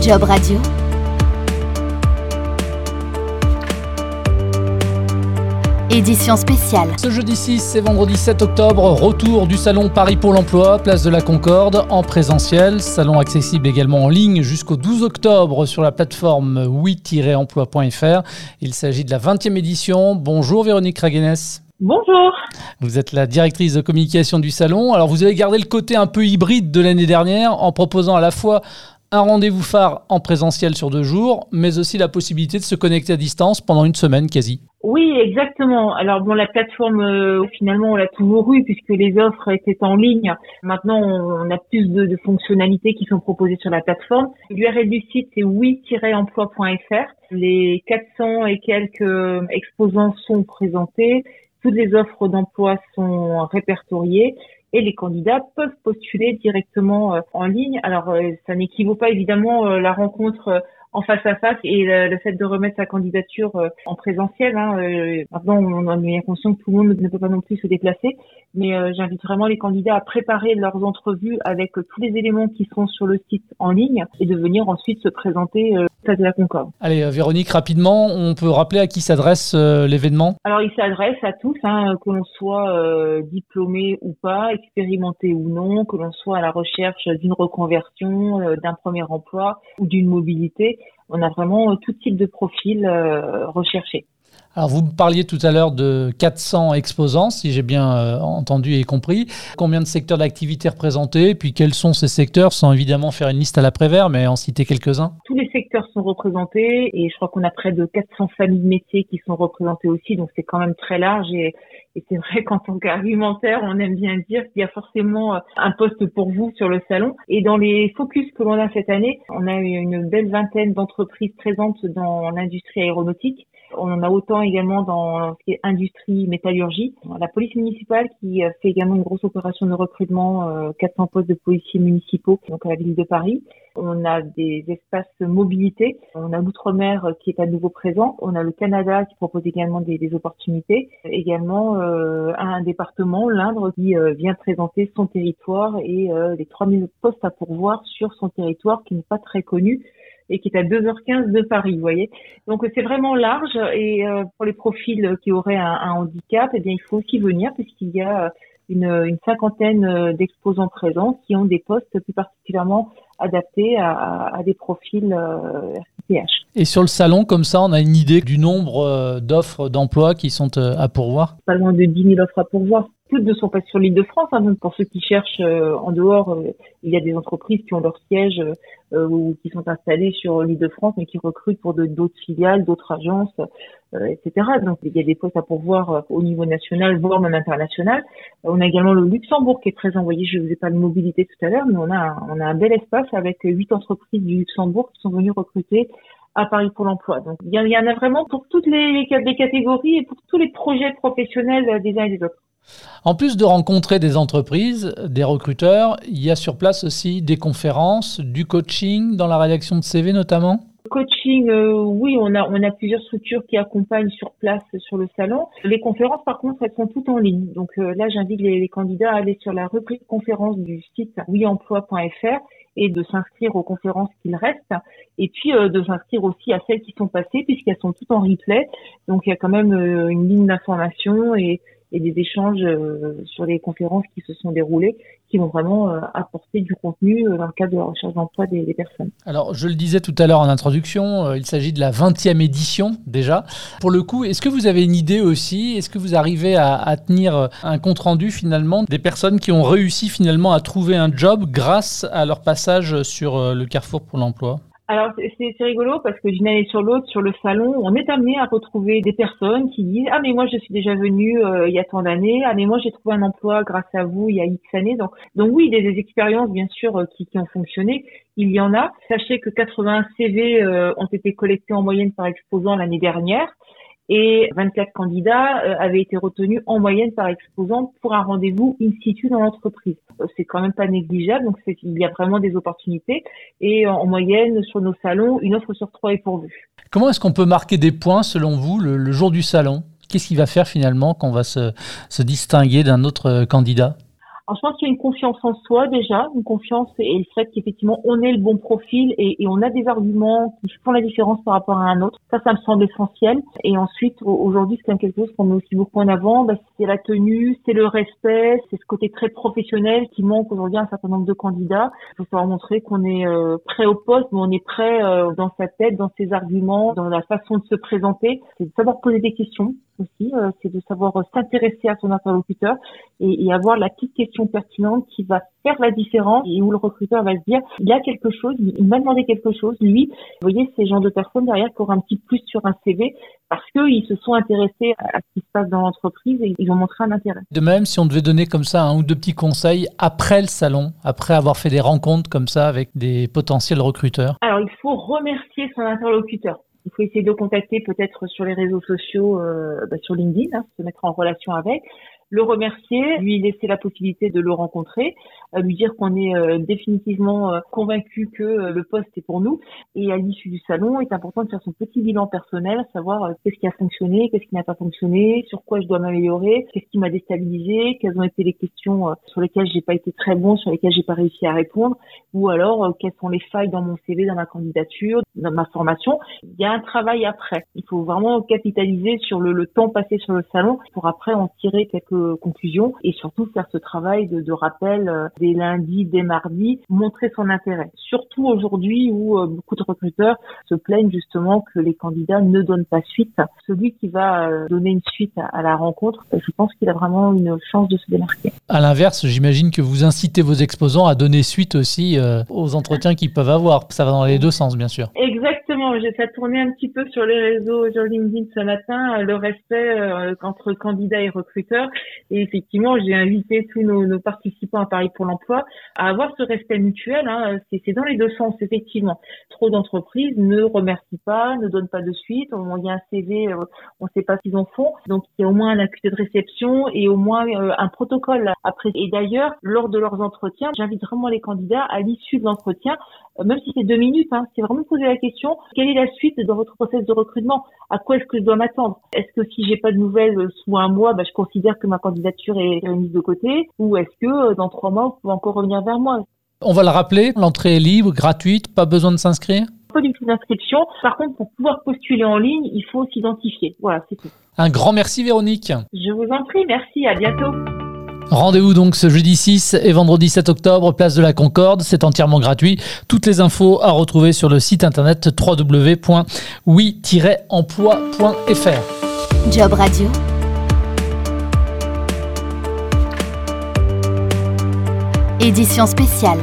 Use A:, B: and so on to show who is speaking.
A: Job Radio. Édition spéciale.
B: Ce jeudi 6 et vendredi 7 octobre, retour du salon Paris pour l'emploi, place de la Concorde, en présentiel. Salon accessible également en ligne jusqu'au 12 octobre sur la plateforme oui-emploi.fr. Il s'agit de la 20e édition. Bonjour Véronique Raguenes.
C: Bonjour.
B: Vous êtes la directrice de communication du salon. Alors vous avez gardé le côté un peu hybride de l'année dernière en proposant à la fois un rendez-vous phare en présentiel sur deux jours, mais aussi la possibilité de se connecter à distance pendant une semaine quasi.
C: Oui, exactement. Alors bon, la plateforme, euh, finalement, on l'a toujours eu puisque les offres étaient en ligne. Maintenant, on a plus de, fonctionnalités qui sont proposées sur la plateforme. L'URL du site, c'est oui-emploi.fr. Les 400 et quelques exposants sont présentés. Toutes les offres d'emploi sont répertoriées et les candidats peuvent postuler directement euh, en ligne. Alors, euh, ça n'équivaut pas évidemment la rencontre en face à face et le, fait de remettre sa candidature euh, en présentiel. Hein, euh, maintenant, on a bien conscient que tout le monde ne peut pas non plus se déplacer, mais euh, j'invite vraiment les candidats à préparer leurs entrevues avec tous les éléments qui sont sur le site en ligne et de venir ensuite se présenter de la Concorde.
B: Allez, Véronique, rapidement, on peut rappeler à qui s'adresse l'événement?
C: Alors, il s'adresse à tous, hein, que l'on soit diplômé ou pas, expérimenté ou non, que l'on soit à la recherche d'une reconversion, d'un premier emploi ou d'une mobilité on a vraiment euh, tout type de profil euh, recherché.
B: Alors vous parliez tout à l'heure de 400 exposants, si j'ai bien euh, entendu et compris. Combien de secteurs d'activité représentés? Puis quels sont ces secteurs? Sans évidemment faire une liste à l'après-vert, mais en citer quelques-uns.
C: Tous les secteurs sont représentés et je crois qu'on a près de 400 familles de métiers qui sont représentées aussi, donc c'est quand même très large et, et c'est vrai qu'en tant qu'argumentaire, on aime bien dire qu'il y a forcément euh, un poste pour vous sur le salon. Et dans les focus que l'on a cette année, on a une belle vingtaine d'entreprises présentes dans l'industrie aéronautique on en a autant également dans ce qui est industrie, métallurgie. La police municipale qui fait également une grosse opération de recrutement, 400 euh, postes de policiers municipaux, donc à la ville de Paris. On a des espaces mobilité. On a l'outre-mer qui est à nouveau présent. On a le Canada qui propose également des, opportunités. Également euh, un département, l'Indre, qui euh, vient présenter son territoire et les 3000 postes à pourvoir sur son territoire qui n'est pas très connu et qui est à 2h15 de Paris, vous voyez. Donc c'est vraiment large et euh, pour les profils qui auraient un, un, handicap, eh bien il faut aussi venir puisqu'il y a une, une cinquantaine euh, d'exposants présents qui ont des postes plus particulièrement adaptés à, à des profils euh, RTPH.
B: Et sur le salon, comme ça, on a une idée du nombre euh, d'offres d'emploi qui sont à pourvoir?
C: Pas loin de 10 000 offres à pourvoir toutes ne sont pas sur l'île de France. Hein, donc pour ceux qui cherchent euh, en dehors, euh, il y a des entreprises qui ont leur siège euh, ou qui sont installées sur l'île de France, mais qui recrutent pour d'autres filiales, d'autres agences, etc. Donc il y a des postes à pourvoir au niveau national, voire même international. on a également le Luxembourg qui est. Vous voyez, je ne vous ai pas de mobilité tout à l'heure, mais on a on a un bel espace avec huit entreprises du Luxembourg qui sont venues recruter à Paris pour l'emploi. Donc il y, en a vraiment pour toutes les catégories et pour tous les projets professionnels des uns et des autres.
B: En plus de rencontrer des entreprises, des recruteurs, il y a sur place aussi des conférences, du coaching dans la rédaction de CV notamment?
C: Coaching, euh, oui, on a plusieurs structures qui accompagnent sur place sur le salon. Les conférences, par contre, elles sont toutes en ligne. Donc euh, là, j'invite les, candidats à aller sur la rubrique conférence du site wiemploi.fr et de s'inscrire aux conférences qu'il reste, et puis euh, de s'inscrire aussi à celles qui sont passées, puisqu'elles sont toutes en replay. Donc il y a quand même une ligne d'information et et des échanges euh, sur les conférences qui se sont déroulées qui vont vraiment euh, apporter du contenu euh, dans le cadre de la recherche d'emploi des, personnes.
B: Alors, je le disais tout à l'heure en introduction, il s'agit de la 20e édition déjà. Pour le coup, est-ce que vous avez une idée aussi? Est-ce que vous arrivez à, à tenir un compte-rendu finalement des personnes qui ont réussi finalement à trouver un job grâce à leur passage sur le Carrefour pour l'emploi?
C: Alors c'est rigolo parce que d'une année sur l'autre, sur le salon, on est amené à retrouver des personnes qui disent ah mais moi je suis déjà venue euh, il y a tant d'années, ah mais moi j'ai trouvé un emploi grâce à vous il y a X années. Donc donc oui, des, des expériences bien sûr euh, qui, ont fonctionné, il y en a. Sachez que 80 CV euh, ont été collectés en moyenne par exposant l'année dernière et 24 candidats euh, avaient été retenus en moyenne par exposant pour un rendez-vous in situ dans l'entreprise. Euh, c'est quand même pas négligeable, donc il y a vraiment des opportunités. Et en moyenne, sur nos salons, une offre sur trois est pourvue.
B: Comment est-ce qu'on peut marquer des points, selon vous, le, jour du salon? Qu'est-ce qui va faire finalement qu'on va se, se distinguer d'un autre candidat?
C: Alors, je pense qu'il y a une confiance en soi déjà, une confiance et le fait qu'effectivement on ait le bon profil et, on a des arguments qui font la différence par rapport à un autre. Ça, ça me semble essentiel. Et ensuite, aujourd'hui, c'est quelque chose qu'on met aussi beaucoup en avant. Bah, c'est la tenue, c'est le respect, c'est ce côté très professionnel qui manque aujourd'hui à un certain nombre de candidats. Il faut savoir montrer qu'on est euh, prêt au poste, mais on est prêt euh, dans sa tête, dans ses arguments, dans la façon de se présenter. C'est de savoir poser des questions aussi, euh, c'est de savoir s'intéresser à son interlocuteur et, et, avoir la petite question pertinente qui va faire la différence et où le recruteur va se dire il y a quelque chose, il m'a demandé quelque chose, lui. Vous voyez, ces gens de personnes derrière qui auront un petit plus sur un CV parce qu'ils se sont intéressés à ce qui se passe dans l'entreprise et ils ont montré un intérêt.
B: De même, si on devait donner comme ça un ou deux petits conseils après le salon, après avoir fait des rencontres comme ça avec des potentiels recruteurs
C: Alors, il faut remercier son interlocuteur. Il faut essayer de le contacter peut-être sur les réseaux sociaux, euh, bah, sur LinkedIn, hein, se mettre en relation avec le remercier, lui laisser la possibilité de le rencontrer, euh, lui dire qu'on est euh, définitivement euh, convaincu que le poste est pour nous. Et à l'issue du salon, il est important de faire son petit bilan personnel, savoir qu'est-ce qui a fonctionné, qu'est-ce qui n'a pas fonctionné, sur quoi je dois m'améliorer, qu'est-ce qui m'a déstabilisé, quelles ont été les questions sur lesquelles j'ai pas été très bon, sur lesquelles j'ai pas réussi à répondre, ou alors quelles sont les failles dans mon CV, dans ma candidature, dans ma formation. Il y a un travail après. Il faut vraiment capitaliser sur le, temps passé sur le salon pour après en tirer quelques conclusions et surtout faire ce travail de, de rappel euh, des lundis, des mardis, montrer son intérêt. Surtout aujourd'hui où euh, beaucoup de recruteurs se plaignent justement que les candidats ne donnent pas suite. Celui qui va euh, donner une suite à, la rencontre, je pense qu'il a vraiment une chance de se démarquer.
B: À l'inverse, j'imagine que vous incitez vos exposants à donner suite aussi aux entretiens qu'ils peuvent avoir. Ça va dans les deux sens, bien sûr.
C: Exactement. J'ai fait tourner un petit peu sur les réseaux, sur LinkedIn ce matin, le respect entre candidats et recruteurs. Et effectivement, j'ai invité tous nos, nos, participants à Paris pour l'emploi à avoir ce respect mutuel. Hein. C'est dans les deux sens, effectivement. Trop d'entreprises ne remercient pas, ne donnent pas de suite. On, il y a un CV, euh, on ne sait pas qu'ils en font. Donc, il y a au moins un accusé de réception et au moins euh, un protocole après. Et d'ailleurs, lors de leurs entretiens, j'invite vraiment les candidats à l'issue de l'entretien euh, même si c'est deux minutes, hein, c'est vraiment poser la question quelle est la suite dans votre process de recrutement? À quoi est-ce que je dois m'attendre? Est-ce que si j'ai pas de nouvelles sous un mois, bah, je considère que ma candidature est mise de côté? Ou est-ce que euh, dans trois mois, vous pouvez encore revenir vers moi?
B: On va le rappeler, l'entrée est libre, gratuite, pas besoin de s'inscrire?
C: Pas du tout d'inscription. Par contre, pour pouvoir postuler en ligne, il faut s'identifier. Voilà, c'est tout.
B: Un grand merci Véronique.
C: Je vous en prie, merci, à bientôt.
B: Rendez-vous donc ce jeudi 6 et vendredi 7 octobre, place de la Concorde. C'est entièrement gratuit. Toutes les infos à retrouver sur le site internet www.oui-emploi.fr.
A: Job Radio. Édition spéciale.